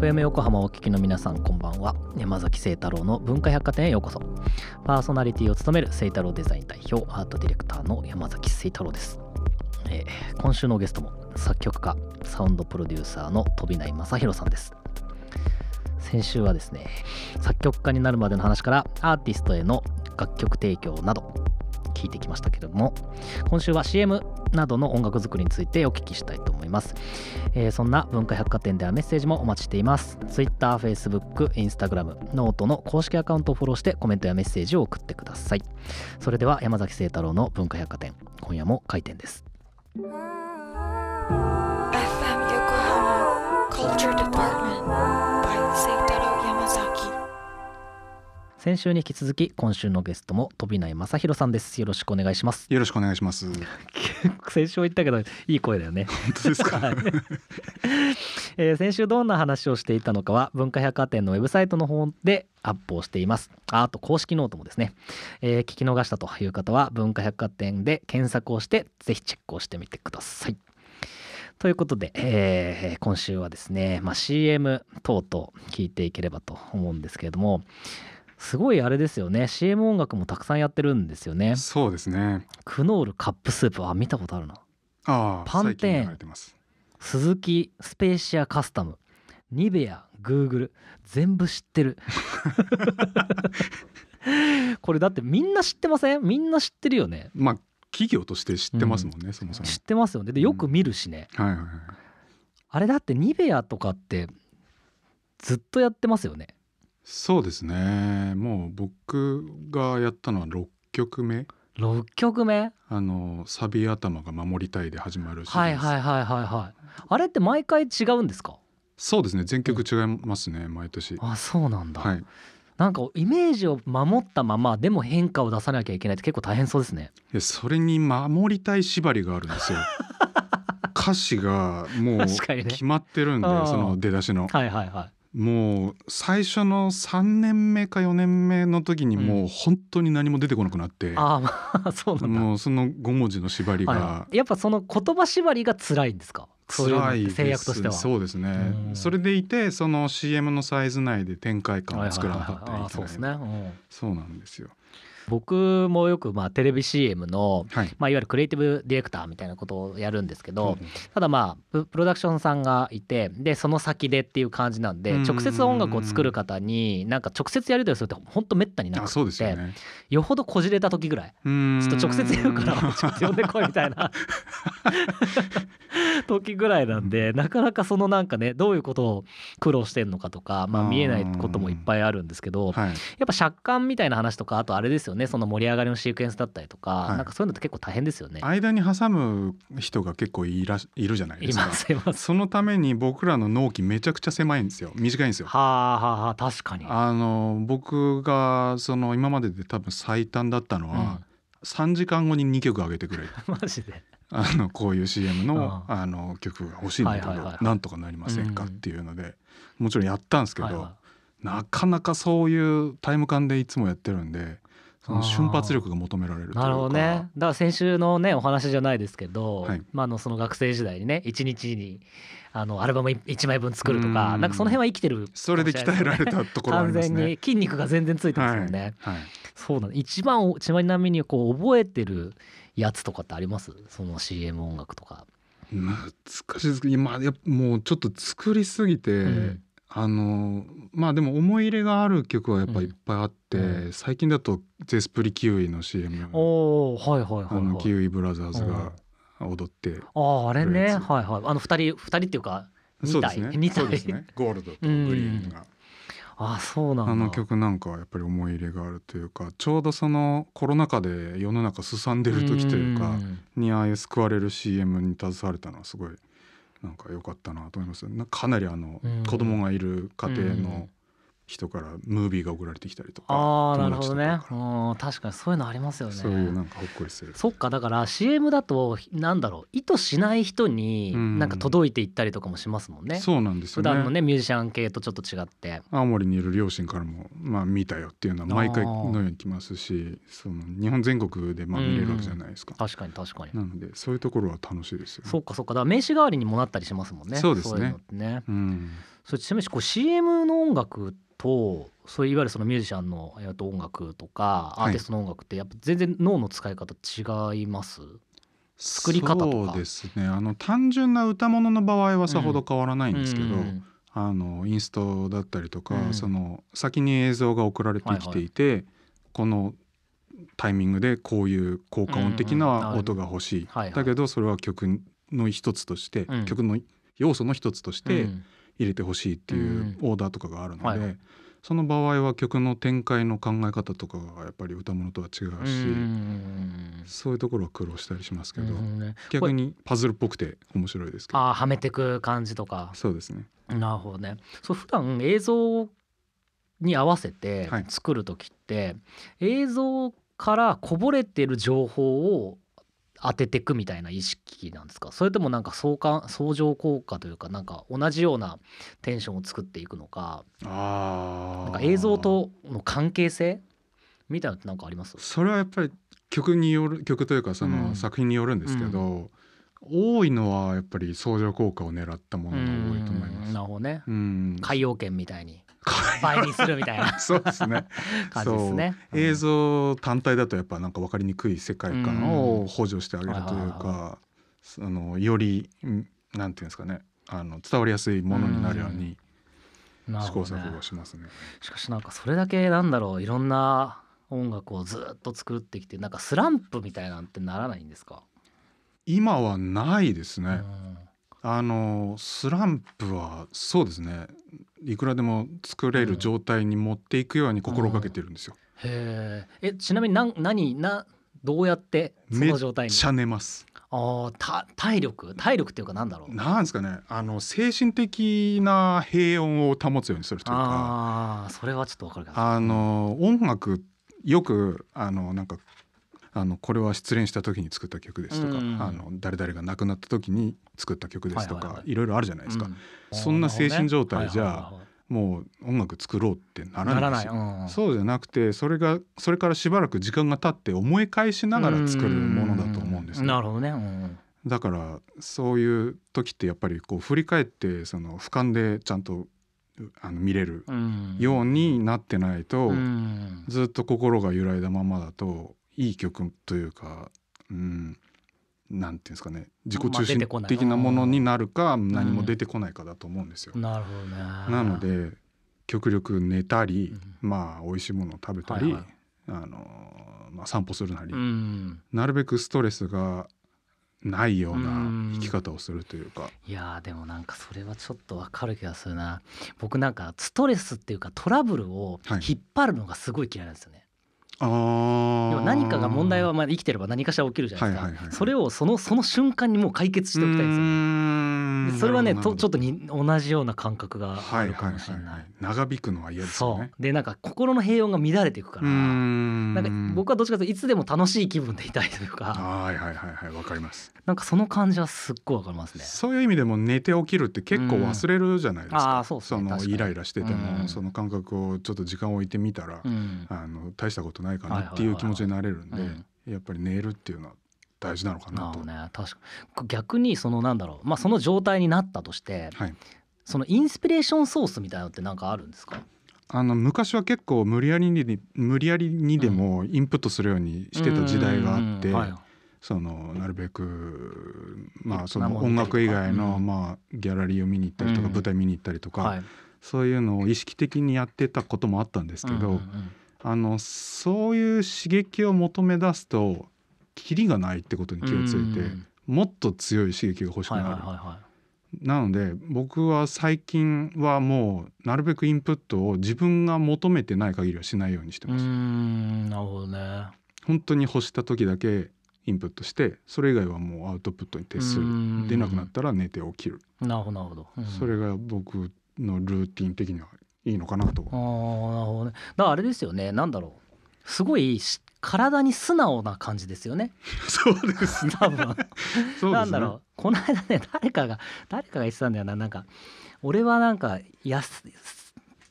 FM 横浜お聞きの皆さんこんばんは。山崎聖太郎の文化百貨店へようこそ。パーソナリティを務める聖太郎デザイン代表アートディレクターの山崎聖太郎です、えー今週のゲストも作曲家サウンドプロデューサーの飛内正弘さんです。先週はですね作曲家になるまでの話からアーティストへの楽曲提供など聞いてきましたけれども今週は CM などの音楽作りについてお聞きしたいと思います、えーそんな文化百貨店ではメッセージもお待ちしています。Twitter、Facebook、Instagram、 note の公式アカウントをフォローしてコメントやメッセージを送ってください。それでは山崎晴太郎の文化百貨店今夜も開店です。FM 横浜 Culture 先週に引き続き今週のゲストも飛内将大さんです。よろしくお願いします。よろしくお願いします。先週言ったけどいい声だよね。本当ですか。はいえー先週どんな話をしていたのかは文化百貨店のウェブサイトの方でアップをしています。ああと公式ノートもですね、えー聞き逃したという方は文化百貨店で検索をしてぜひチェックをしてみてください。ということで、えー今週はですね、まあ、CM 等々聞いていければと思うんですけれどもすごいあれですよね。CM 音楽もたくさんやってるんですよね。そうですね。クノールカップスープ。あ見たことあるな。ああ、パンテーン最近流れてます。鈴木スペーシアカスタムニベアグーグル全部知ってる。これだってみんな知ってません？みんな知ってるよね。まあ企業として知ってますもんね、そもそも。知ってますよね。でよく見るしね、はいはいはい。あれだってニベアとかってずっとやってますよねそうですね。もう僕がやったのは六曲目。6曲目？あのサビ頭が守りたいで始まるシリはいはいはいはいはいあれって毎回違うんですか？そうですね。全曲違いますね、毎年。あそうなんだ、はい。いなんかイメージを守ったままでも変化を出さなきゃいけないって結構大変そうですねやそれに守りたい縛りがあるんですよ。歌詞がもう決まってるんで、うんその出だしの。はいはいはいもう最初の3年目か4年目の時にもう本当に何も出てこなくなって、ああまあ そうなんだ。もうその5文字の縛りはいがはい。やっぱその言葉縛りが辛いんですか？辛いです。制約としては。そうですね。うん。それでいてその CM なサイズ内で展開感を作らなかったはいはいはいはい。あらいけないそうですね、うん。そうなんですよ僕もよくまあテレビ CM の、はい。まあ、いわゆるクリエイティブディレクターみたいなことをやるんですけど、うんただまあププロダクションさんがいてでその先でっていう感じなんでうん。直接音楽を作る方になんか直接やり取りするって本当めったになあくてそうですよね。よほどこじれた時ぐらい。ちょっと直接言うからちょっと呼んでこいみたいな 時ぐらいなんでなかなかそのなんかねどういうことを苦労してんのかとか、まあ、うん見えないこともいっぱいあるんですけどはい。やっぱ借款みたいな話とかあとあれですよねその盛り上がりのシークエンスだったりとか、はい。なんかそういうのって結構大変ですよね。間に挟む人が結構いらしいるじゃないですか。そのために僕らの納期めちゃくちゃ狭いんですよ。短いんですよ。はあはあはあ確かに。あの僕がその今までで多分最短だったのは、3時間後に2曲上げてくれ。うん、マジで。あのこういう CM のうあ。の曲が欲しいんだけど、なんとかなりませんかうんっていうのでもちろんやったんですけど、なかなかそういうタイム感でいつもやってるんでその瞬発力が求められるというか。なるほどね。だから先週のねお話じゃないですけど、はい。まああのその学生時代にね一日にあのアルバム1枚分作るとかうん。なんかその辺は生きてるそれで鍛えられたところはあり完全ますね。に筋肉が全然ついてますよね。はい。はい。そうなん一番ちなみにこう覚えてるやつとかってあります？その CM 音楽とか。難しいですけど今やもうちょっと作りすぎて、うん。あのまあでも思い入れがある曲はやっぱいっぱいあって、うん。最近だとゼスプリキウイの CM おおはいはいはいキはい。ウイブラザーズが踊って、あああれね。はいはい。あの二人二人っていうか二体そうですね。二体？そうですね。ゴールドとグリーンが、ああそうなんだ。あの曲なんかはやっぱり思い入れがあるというかちょうどそのコロナ禍で世の中すさんでる時というかん。にああいう救われる CM に携われたのはすごいなんか良かったなと思います。なかなりあのうん。子供がいる家庭うん。の人からムービーが送られてきたりとかああなるほどね。うん確かにそういうのありますよね。そういうなんかほっこりする。そっかだから CM だとなんだろう意図しない人にうん。なんか届いていったりとかもしますもんね、そうなんですよ普段のねねミュージシャン系とちょっと違って。青森にいる両親からもまあ見たよっていうのは毎回のように来ますしその日本全国でまあ見れるわけじゃないですか。確かに確かに、なのでそういうところは楽しいですよね。そっかそっか。だから名刺代わりにもなったりしますもんね。そうですね。いうのってね。うんそれちなみにこう CM の音楽とそういういわゆるそのミュージシャンのえっと音楽とかアはい。ーティストの音楽ってやっぱ全然脳の使い方違います、作り方そうですね。あの単純な歌物の場合はさほど変わらないんですけど、うんあのインストだったりとか、うん。その先に映像が送られてきていて、このタイミングでこういう効果音的うんうん。な音が欲しい、はいはい。だけどそれは曲の一つとして、うん。曲の要素の一つとしてうん入れてほしいっていうオーダーとかがあるので、はい。はいその場合は曲の展開の考え方とかがやっぱり歌物とは違うし、うん。そういうところは苦労したりしますけど、うん。ね逆にパズルっぽくて面白いですけど。ああはめてく感じとか。そうですね。なるほどね。そう普段映像に合わせてはい。作る時って、映像からこぼれてる情報を当ててくみたいな意識なんですか？それともなんか相関相乗効果というかなんか同じようなテンションを作っていくのか？あなんか映像との関係性みたいなのってなんかあります？それはやっぱり曲による曲というかそうん。の作品によるんですけど、多いのはやっぱり相乗効果を狙ったものが多いと思います。うん。なるほどね。うん、海洋圏みたいに倍にするみたいな。そうですね。感じですね。そう。映像単体だとやっぱなんか分かりにくい世界観を補助してあげるというはいはいか、あのよりうんなんていうんですかね。あの伝わりやすいものになるように試行錯誤しますね。しかしなんかそれだけなんだろう。いろんな音楽をずっと作ってきてなんかスランプみたいなんてならないんですか、今はないですね。うんあのスランプはそうですね。いくらでも作れる状態に持っていくように心がけてるんですよ。へええちなみになん何などうやってそめっの状態に？ちゃ寝ます。あーた体力？体力っていうかなんだろう？なんですかね。あの精神的な平穏を保つようにするというか。ああそれはちょっとわかるかなあの音楽よくあのなんかあのこれは失恋した時に作った曲ですとか、うん。あの誰々が亡くなった時に作った曲ですとか、いはいはいはい。ろいろあるじゃないですか、うん。そんな精神状態じゃもう音楽作ろうってならない。うん。そうじゃなくてそれがそれからしばらく時間が経って思い返しながら作るものだと思うんですね。なるほどね、うん。だからそういう時ってやっぱりこう振り返ってその俯瞰でちゃんとあの見れるうん、ようになってないと、うん。ずっと心が揺らいだままだといい曲というか、うん、なんていうんですかね自己中心的なものになるか何も出てこないかだと思うんですよ。なるほどねなので極力寝たり、うまあ美味しいものを食べたり、はいはい。あのまあ、散歩するなり、うん。なるべくストレスがないよううなん。生き方をするというか、いやーでもなんかそれはちょっとわかる気がするな。僕なんかストレスっていうかトラブルをはい。引っ張るのがすごい嫌いなんですよね、あー要は何かが問題はまあ生きてれば何かしら起きるじゃないですか、はいはいはいはい。それをそのその瞬間にもう解決しておきたいんですよ。それはねとちょっととに同じような感覚があるかもしれない,、はいはいはいはい。長引くのは嫌ですよそねう。でなんか心の平穏が乱れていくからななんか僕はどっちかというといつでも楽しい気分でいたいというかはいはいはいはい。わかります。なんかその感じはすっごいわかりますね。そういう意味でも寝て起きるって結構忘れるじゃないですか。ーそね。のイライラしてても、うん。その感覚をちょっと時間を置いてみたら、うん。あの大したことないかはいはいはいはいなっていう気持ちになれるんで、うん。やっぱり寝るっていうのは大事なのかなと。ね。確か逆にそのなんだろう。まあその状態になったとしてはい。そのインスピレーションソースみたいなのってなんかあるんですか？あの昔は結構無理やりに無理やりにでもインプットするようにしてた時代があって、そのなるべくまあそのまあ音楽以外のうん。まあギャラリーを見に行ったりとかうん。舞台見に行ったりとか、はい。そういうのを意識的にやってたこともあったんですけど、あのそういう刺激を求め出すとキリがないってことに気をついて、うんもっと強い刺激が欲しくはいなる。なので僕は最近はもうなるべくインプットを自分が求めてない限りはしないようにしてます。んなるほどね。本当に欲した時だけインプットしてそれ以外はもうアウトプットに徹する。うん。出なくなったら寝て起きる、なるほどなるほど、うん。それが僕のルーティン的にはいいのかなと。あーなるほどね。だあれですよね。なんだろう。すごいし体に素直な感じですよね。そうです。ね多分。そうですね。なんだろう。この間ね誰かが誰かが言ってたんだよな。なんか俺はなんかやす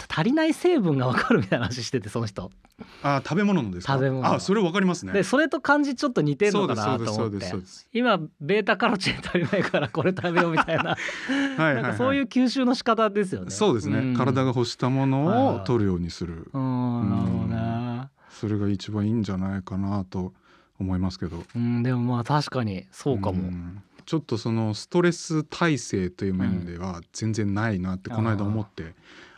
足りない成分が分かるみたいな話しててその人あ食べ物のですか？食べ物。あそれわかりますね。でそれと漢字ちょっと似てんのかなと思って。今ベータカロチン足りないからこれ食べようみたいな。はいなんかそういう吸収の仕方ですよね。そうですね、ん。体が欲したもはいのはいを取るようにする、うん。なるほどね。それが一番いいんじゃないかなと思いますけど。うんでもまあ確かにそうかも。ん。ちょっとそのストレス耐性という面では全然ないなってこの間思って、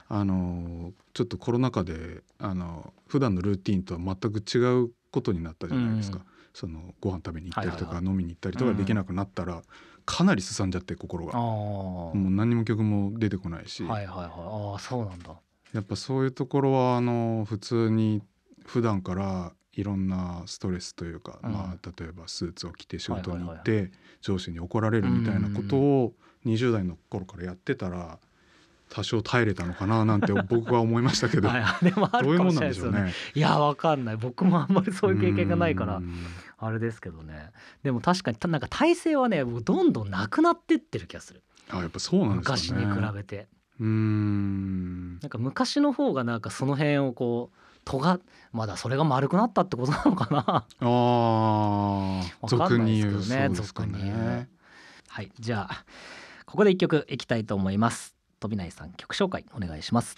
あのちょっとコロナ禍であの普段のルーティンとは全く違うことになったじゃないですか、うんそのご飯食べに行ったりとか、はい飲みに行ったりとかできなくなったら、かなりすさんじゃって心がああもう何にも曲も出てこないし、はいはいはい。ああそうなんだ。やっぱそういうところはあの普通に普段からいろんなストレスというか、うん。まあ、例えばスーツを着て仕事に行っはいて上司に怒られるみたいなことを20代の頃からやってたら多少耐えれたのかななんて僕は思いましたけど。はいはいでもあどういうもんるかもしれないですよね。いやわかんない。僕もあんまりそういう経験がないからうん。あれですけどね。でも確かにたなんか体勢はね僕どんどんなくなってってる気がする。あやっぱそうなんですかね。昔に比べて。うーん。なんか昔の方がなんかその辺をこう尖まだそれが丸くなったってことなのかな。あー。わか俗に言うねそうですか俗に言うね。はい。じゃあここで一曲いきたいと思います飛内さん曲紹介お願いします。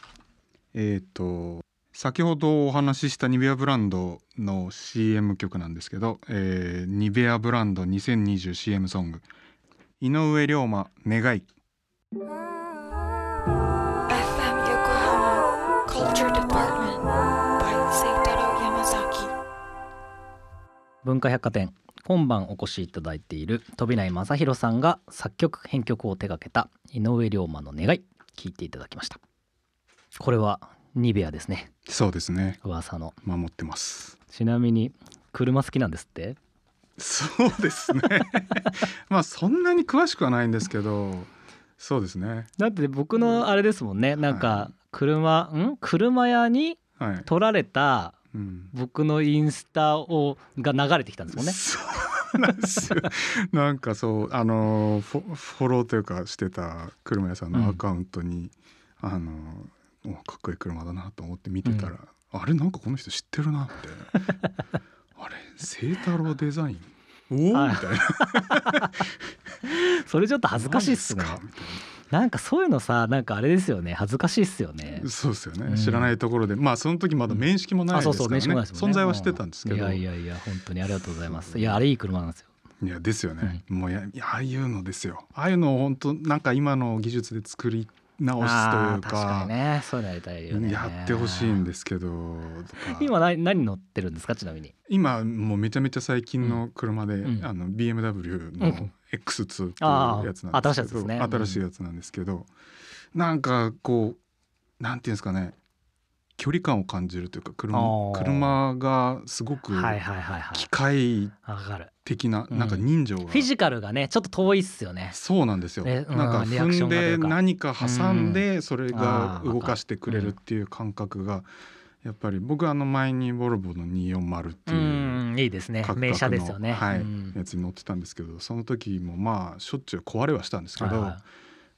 えっ、と先ほどお話ししたニベアブランドの CM 曲なんですけど、えーニベアブランド 2020CM ソング。井上龍馬願い。FM Yokohama Culture Department by Seitaro Yamazaki. 文化百貨店今晩お越しいただいている飛内正弘さんが作曲編曲を手掛けた井上龍馬の願い聞いていただきました。これはニベアですね。そうですね。噂の。守ってます。ちなみに車好きなんですって？そうですね。まあそんなに詳しくはないんですけどそうですね。だって僕のあれですもんね。なんはか車ん？車屋にはい、撮られたうん、僕のインスタをが流れてきたんですもんね。そうなんですよなんかそうあのフォフォローというかしてた車屋さんのアカウントに、あのおかっこいい車だなと思って見てたら、あれなんかこの人知ってるなって。あれ清太郎デザイン？おおはいみたいな。それちょっと恥ずかしいっすね。みたいなんかそういうのさなんかあれですよね。恥ずかしいっすよね。なそうですよね、うん。知らないところで。まあその時まだ面識もないですからね,、ね。存在はしてたんですけど。いやいやいや本当にありがとうございます。いやあれいい車なんですよ。いやですよね、もうやああいうのですよ。ああいうのを本当なんか今の技術で作り直すというか。にね。そういうのやりたいよね。やってほしいんですけど。今何何乗ってるんですか？ちなみに。今もうめちゃめちゃ最近の車で、うん。あの BMW うのん X2 っていうやつなんですけど新しいやつですね。うん新しいやつなんですけどなんかこうなんていうんですかね距離感を感じるというかあ車ー。車がすごくはいはいはいはい。機械的な、うん。なんか人情が、フィジカルがねちょっと遠いっすよね。そうなんですよ、ねうんなんか踏んで何か挟んでそれあがー動かしてくれるっていう感覚がやっぱり僕あの前にボルボの240ってういうんいいですね。名車ですよね。はいうん。やつに乗ってたんですけどその時もまあしょっちゅう壊れはしたんですけど、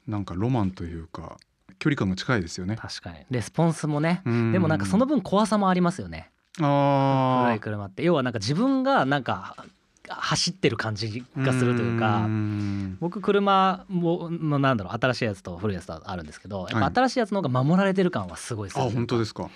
なんかロマンというか距離感が近いですよね。確かに。レスポンスもね。ででもなんかその分怖さもありますよね。あ古い車って。要はなんか自分がなんか走ってる感じがするというかん。僕車もなんだろう新しいやつと古いやつとあるんですけどやっはい。ぱ新しいやつの方が守られてる感はすごいすある本当ですか。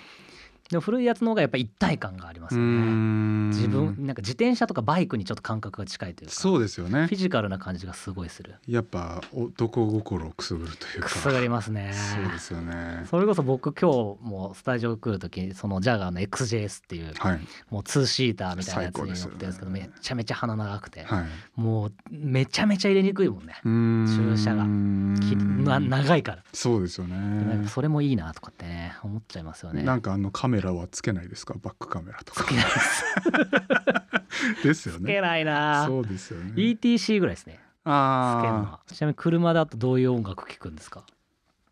でも古いやつの方がやっぱ一体感がありますよね。自自分なんか自転車とかバイクにちょっと感覚が近いというかそうですよね。フィジカルな感じがすごいする。やっぱ男心をくすぐるというか。くすがりますね。そうですよね。それこそ僕今日もスタジオ来る時そのジャガーの XJS っていうはい。もうツーシーターみたいなやつに乗ってるんですけどめちゃめちゃ鼻長くてはい。もうめちゃめちゃ入れにくいもんね。駐車が。きな長いから。そうですよね。かそれもいいなとかってね思っちゃいますよね。なんかあのカメラはつけないですか？バックカメラとか。つけないです。ですよつけねないな。そうですよね。ETC ぐらいですね。ああは。ちなみに車だとどういう音楽聴くんですか？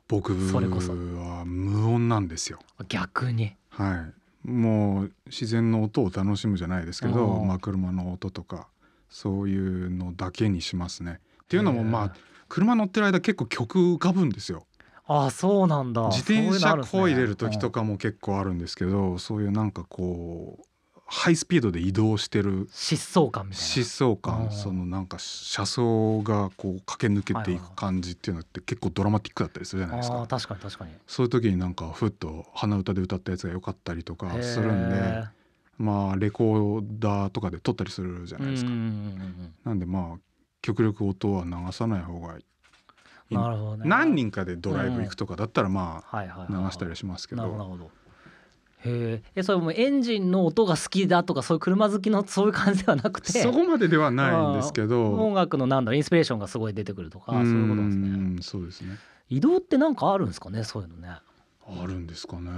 僕それこそ。は無音なんですよ。逆に。はい。もう自然の音を楽しむじゃないですけどまあ車の音とかそういうのだけにしますね。っていうのもまあ車乗ってる間結構曲浮かぶんですよあそうなんだ。自転車こいでる時とかかも結構あるんですけどそういうなんかこうハイスピードで移動してる疾走感みたいな。疾走うん。感そのなんか車窓がこう駆け抜けていく感じっていうのって結構ドラマティックだったりするじゃないですか。確かに確かに。そういう時になんかふっと鼻歌で歌ったやつが良かったりとかするんでまあレコーダーとかで撮ったりするじゃないですか。なんでまあ極力音は流さない方がなるほどね。何人かでドライブ行くとかだったらまあはい流したりしますけど。なるほどへええそれもうエンジンの音が好きだとかそういう車好きの そういう感じではなくてそこまでではないんですけど。音楽のなんだろうインスピレーションがすごい出てくるとかそういうことなんですね。うんそうですね。移動ってなんかあるんですかねそういうのね。あるんですかね。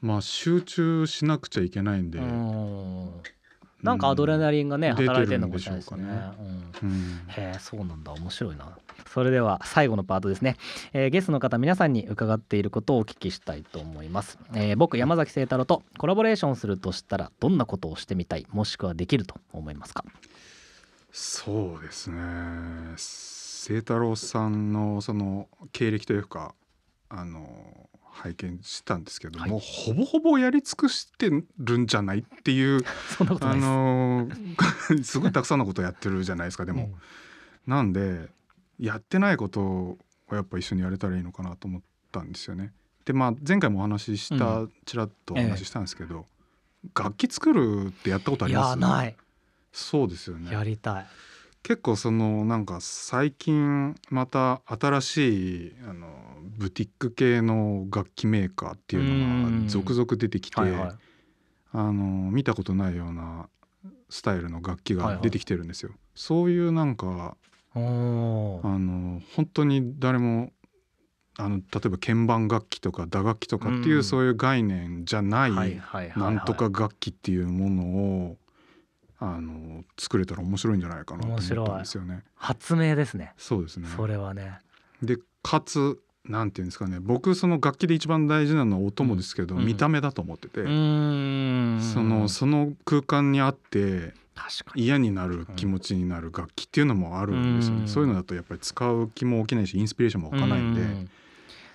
まあ集中しなくちゃいけないんで、うんなんかアドレナリンがね、出てるん働いてるのかもしれないですね。へえそうなんだ。面白いな。それでは最後のパートですね、えーゲストの方皆さんに伺っていることをお聞きしたいと思います、えー僕山崎清太郎とコラボレーションするとしたらどんなことをしてみたいもしくはできると思いますか？そうですね。清太郎さんのその経歴というかあの拝見したんですけども、はい。ほぼほぼやり尽くしてるんじゃないっていう あの すごいたくさんのことやってるじゃないですか。でも、なんでやってないことをやっぱ一緒にやれたらいいのかなと思ったんですよね。でまあ前回もお話しした、うちらっとお話ししたんですけど、楽器作るってやったことあいります？やない。そうですよね。やりたい結構そのなんか最近また新しいあのブティック系の楽器メーカーっていうのうんが続々出てきて、はいはい。あの見たことないようなスタイルの楽器はいはい。が出てきてるんですよ。そういうなんかあの本当に誰もあの例えば鍵盤楽器とか打楽器とかっていう、うん。そういう概念じゃない、はいはいはいはい。なんとか楽器っていうものをあの作れたら面白いんじゃないかなと思ったんですよね。発明ですね。そうですね。それはね。でかつなんていうんですかね。僕その楽器で一番大事なのは音もですけど、うん。見た目だと思ってて、うーん。そのその空間にあって確かに。嫌になる気持ちになる楽器っていうのもあるんですよね、うん。そういうのだとやっぱり使う気も起きないしインスピレーションも湧かないんで、うん。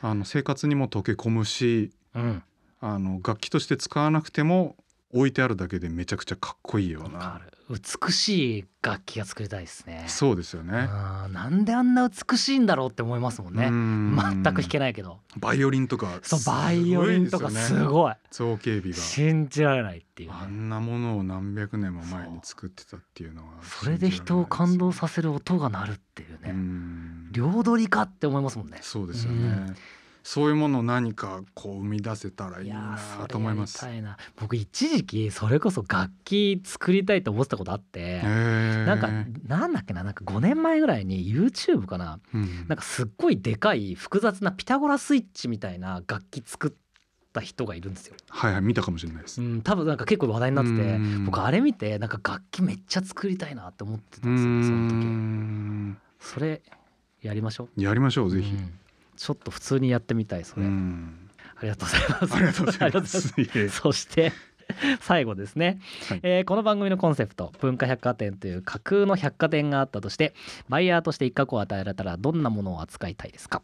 あの生活にも溶け込むしうん。あの楽器として使わなくても置いてあるだけでめちゃくちゃかっこいいようなる。美しい楽器が作りたいですね。そうですよね。うんなんであんな美しいんだろうって思いますもんね。全く弾けないけど。バイオリンとかそうバイオリンとかすいごい。造形美が。信じられないっていう。あねんなものを何百年も前に作ってたっていうのはそれで人を感動させる音が鳴るっていううねん。両取りかって思いますもんね。そうですよね、うんそういうものを何かこう生み出せたらいいなと思います。僕一時期それこそ楽器作りたいと思ってたことあってなんかなんだっけななんか5年前ぐらいに YouTube かな。うん。なんかすっごいでかい複雑なピタゴラスイッチみたいな楽器作った人がいるんですよ。はいはい見たかもしれないです、うん、多分なんか結構話題になっててうん。僕あれ見てなんか楽器めっちゃ作りたいなって思ってたうんですよねその時。んそれやりましょう。やりましょうぜひ、うんちょっと普通にやってみたいそれ、うん。ありがとうございます。ありがとうございます。そして最後ですね、はい。えーこの番組のコンセプト文化百貨店という架空の百貨店があったとしてバイヤーとして一角を与えられたらどんなものを扱いたいですか？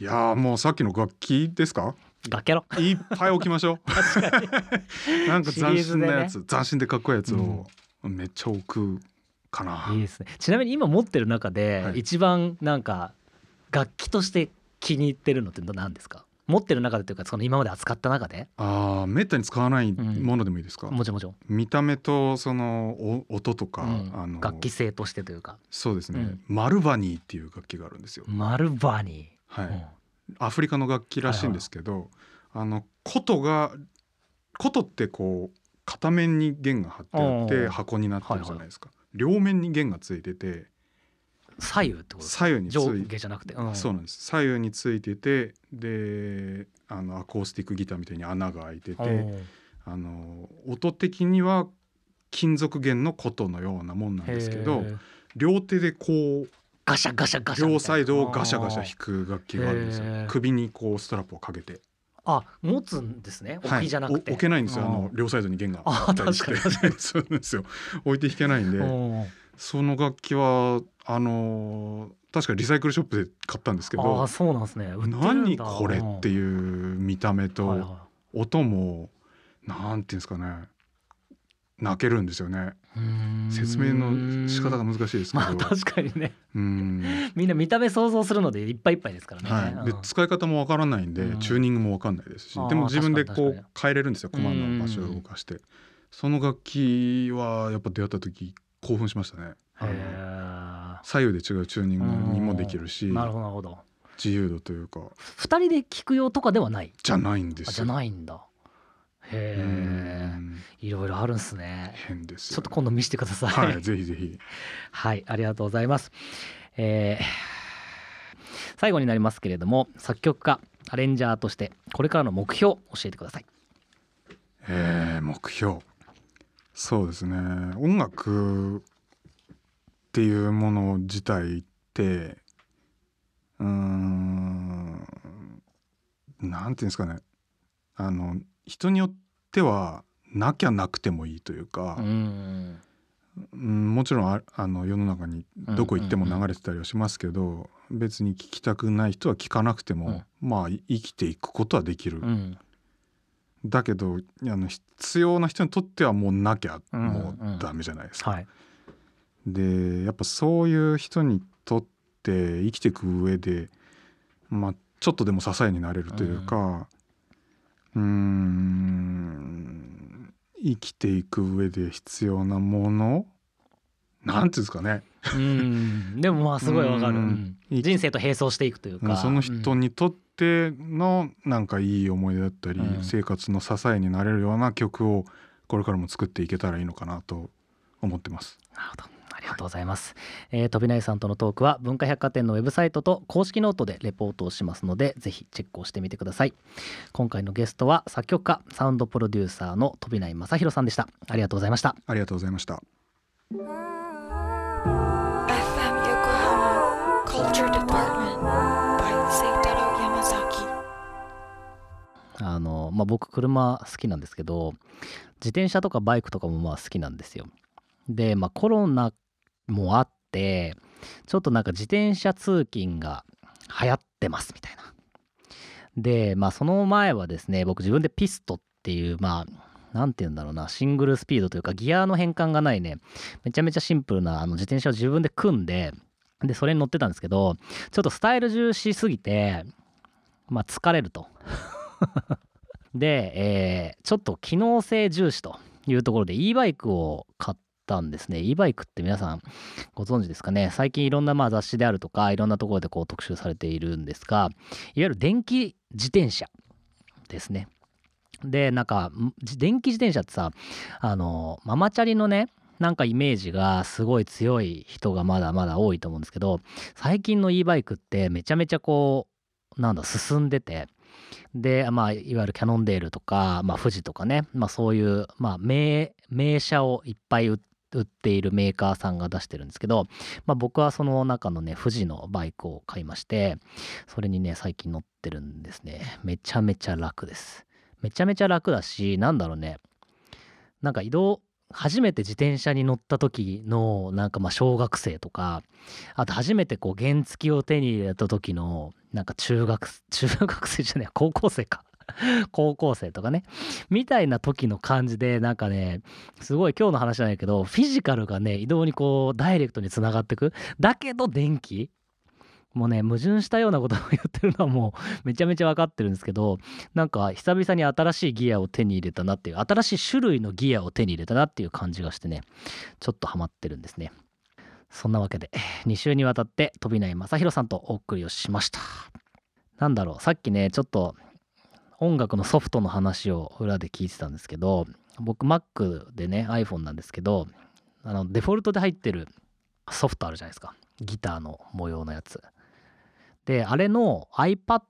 いやーもうさっきの楽器ですか？楽器やろいっぱい置きましょう。なんか斬新なやシつ、斬新でかっこいいやつをめっちゃ置くかな、いいですね。ちなみに今持ってる中ではい。一番なんか楽器として気に入ってるのって何ですか？持ってる中でというかその今まで扱った中で？あーめったに使わないものでもいいですか、もちろんもちろん、見た目とそのお音とか、うん。あの楽器性としてというか。そうですね、うん。マルバニーっていう楽器があるんですよ、マルバニー、はい、アフリカの楽器らしいんですけど、あの琴が琴ってこう片面に弦が張ってあっおてー。箱になってるじゃないですか、両面に弦がついてて左右ってことですか？左右につ上い下じゃなくて、うん。そうなんです。左右についててであのアコースティックギターみたいに穴が開いててあの音的には金属弦の琴のようなもんなんですけど両手でこうガシャガシャガシャ両サイドをガシャガシャ弾く楽器があるんですよ。首にこうストラップをかけて。あ持つんですね？置きじゃなくて、はいお置けないんですよ。あのうん。両サイドに弦がああったりしてそうなんですよ。置いて弾けないんで。うんその楽器はあの確かリサイクルショップで買ったんですけあどあそうなんですね。何これっていう見た目はいとは音もなんていうんですかね泣けるんですよね。説明の仕方が難しいですけど、まあ確かにね。うん。みんな見た目想像するのでいっぱいいっぱいですからね、はい、でうん。使い方もわからないんで、うん。チューニングもわかんないですしでも自分でこう変えれるんですよ。コマの場所を動かして。その楽器はやっぱ出会った時興奮しましたね。左右で違うチューニングにもできるしーなるほどなるほど。自由度というか。二人で聞く用とかではない？じゃないんであじゃすよないんだ。へうえん。いろいろあるんすね。変ですよちょっと今度見せてください。はいぜひぜひ。はい、ありがとうございます。えー最後になりますけれども、作曲家、アレンジャーとして、これからの目標、教えてください。えー目標そうですね音楽っていうもの自体ってうーんなんていうんですかねあの人によってはなきゃなくてもいいというかう、ん。うんもちろんああの世の中にどこ行っても流れてたりはしますけど、別に聞きたくない人は聞かなくても、まあい生きていくことはできる。うん。だけどあの必要な人にとってはもうなきゃうんもうダメじゃないですか。はい。でやっぱそういう人にとって生きていく上で、まあ、ちょっとでも支えになれるというかうーん生きていく上で必要なものなんていうんですかね、うん。でもまあ、すごいわかる。うんうん人生と並走していくというか。その人にとってのなんかいい思い出だったり、うん生活の支えになれるような曲をこれからも作っていけたらいいのかなと思ってます。なるほど。ありがとうございます。えー、飛びないさんとのトークは文化百貨店のウェブサイトと公式ノートでレポートをしますので、ぜひチェックをしてみてください。今回のゲストは作曲家、サウンドプロデューサーの飛内正弘さんでした。ありがとうございました。ありがとうございました。FM Yokohama Culture あの、まあ、僕車好きなんですけど自転車とかバイクとかもまあ好きなんですよ。で、まあ、コロナもあってちょっとなんか自転車通勤が流行ってますみたいな。でまあその前はですね僕自分でピストっていうまあなんて言うんだろうなシングルスピードというかギアの変換がないねめちゃめちゃシンプルなあの自転車を自分で組んででそれに乗ってたんですけどちょっとスタイル重視すぎてまあ疲れると。で、えーちょっと機能性重視というところで e バイクを買ったんですね。e バイクって皆さんご存知ですかね。最近いろんなまあ雑誌であるとかいろんなところでこう特集されているんですがいわゆる電気自転車ですね。でなんか電気自転車ってさあのママチャリのねなんかイメージがすごい強い人がまだまだ多いと思うんですけど最近の e バイクってめちゃめちゃこうなんだ進んでてで、まあ、いわゆるキャノンデールとか、まあ、富士とかね、まあ、そういう、まあ、名名車をいっぱい売っているメーカーさんが出してるんですけど、まあ、僕はその中のね富士のバイクを買いましてそれにね最近乗ってるんですね。めちゃめちゃ楽です。めちゃめちゃ楽だしなんだろうね。なんか移動初めて自転車に乗った時のなんかまあ小学生とかあと初めてこう原付を手に入れた時のなんか中学 中学生じゃない高校生か。高校生とかね。みたいな時の感じでなんかねすごい今日の話じゃないけどフィジカルがね移動にこうダイレクトにつながってく。だけど電気もうね矛盾したようなことを言ってるのはもう めちゃめちゃ分かってるんですけどなんか久々に新しいギアを手に入れたなっていう新しい種類のギアを手に入れたなっていう感じがしてねちょっとハマってるんですね。そんなわけで2週にわたって飛内正弘さんとお送りをしました。なんだろうさっきねちょっと音楽のソフトの話を裏で聞いてたんですけど僕 Mac でね iPhone なんですけどあのデフォルトで入ってるソフトあるじゃないですか。ギターの模様のやつ。であれの iPad、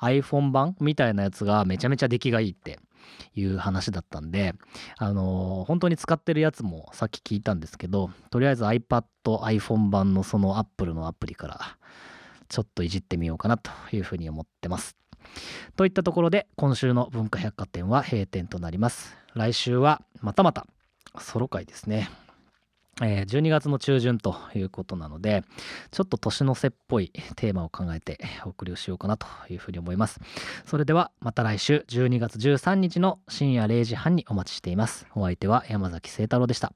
iPhone 版みたいなやつがめちゃめちゃ出来がいいっていう話だったんで、あのー本当に使ってるやつもさっき聞いたんですけど、とりあえず iPad、iPhone 版のその Apple のアプリからちょっといじってみようかなというふうに思ってます。といったところで今週の文化百貨店は閉店となります。来週はまたまたソロ会ですね。えー12月の中旬ということなのでちょっと年の瀬っぽいテーマを考えてお送りをしようかなというふうに思います。それではまた来週12月13日の深夜0時半にお待ちしています。お相手は山崎聖太郎でした。